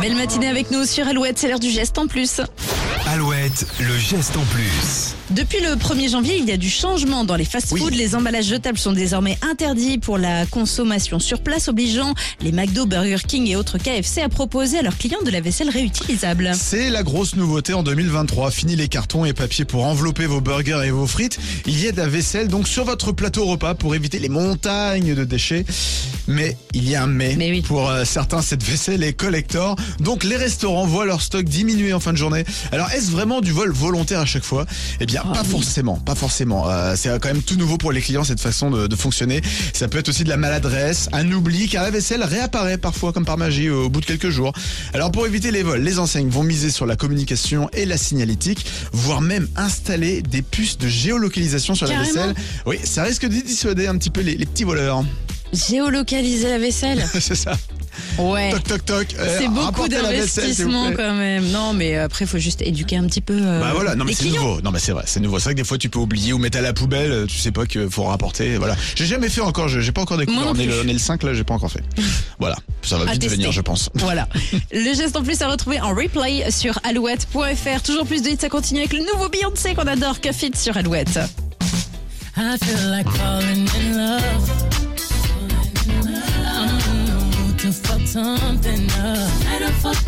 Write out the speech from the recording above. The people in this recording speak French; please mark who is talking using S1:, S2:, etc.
S1: Belle matinée avec nous sur Alouette, c'est l'heure du geste en plus.
S2: Alouette, le geste en plus.
S1: Depuis le 1er janvier, il y a du changement dans les fast-foods.
S2: Oui.
S1: Les emballages jetables sont désormais interdits pour la consommation sur place, obligeant les McDo, Burger King et autres KFC à proposer à leurs clients de la vaisselle réutilisable.
S3: C'est la grosse nouveauté en 2023. Fini les cartons et papiers pour envelopper vos burgers et vos frites. Il y a de la vaisselle donc sur votre plateau repas pour éviter les montagnes de déchets. Mais il y a un mais.
S1: Mais oui.
S3: Pour euh, certains, cette vaisselle est collector. Donc les restaurants voient leur stock diminuer en fin de journée. Alors est-ce vraiment du vol volontaire à chaque fois Eh bien,
S1: Ah
S3: pas
S1: oui.
S3: forcément. Pas forcément. Euh, c'est quand même tout nouveau pour les clients cette façon de, de fonctionner. Ça peut être aussi de la maladresse, un oubli, car la vaisselle réapparaît parfois comme par magie au bout de quelques jours. Alors pour éviter les vols, les enseignes vont miser sur la communication et la signalétique, voire même installer des puces de géolocalisation sur
S1: Carrément.
S3: la vaisselle. Oui, ça risque de dissuader un petit peu les, les petits voleurs.
S1: Géolocaliser la vaisselle
S3: c'est ça.
S1: Ouais.
S3: Toc toc toc. Euh,
S1: C'est beaucoup d'investissement quand même. Non, mais après, il faut juste éduquer un petit peu euh,
S3: Bah voilà, non mais c'est nouveau. Non mais c'est vrai, c'est nouveau. C'est vrai que des fois tu peux oublier ou mettre à la poubelle, euh, tu sais pas qu'il faut rapporter. Voilà. J'ai jamais fait encore, j'ai pas encore découvert. On est, le,
S1: plus.
S3: on est le 5 là, j'ai pas encore fait. Voilà, ça va
S1: À
S3: vite
S1: tester.
S3: venir je pense.
S1: Voilà. Le geste en plus à retrouver en replay sur alouette.fr. Toujours plus de hits, ça continue avec le nouveau Beyoncé qu'on adore, It sur Alouette.
S4: I feel like falling something up. Light up for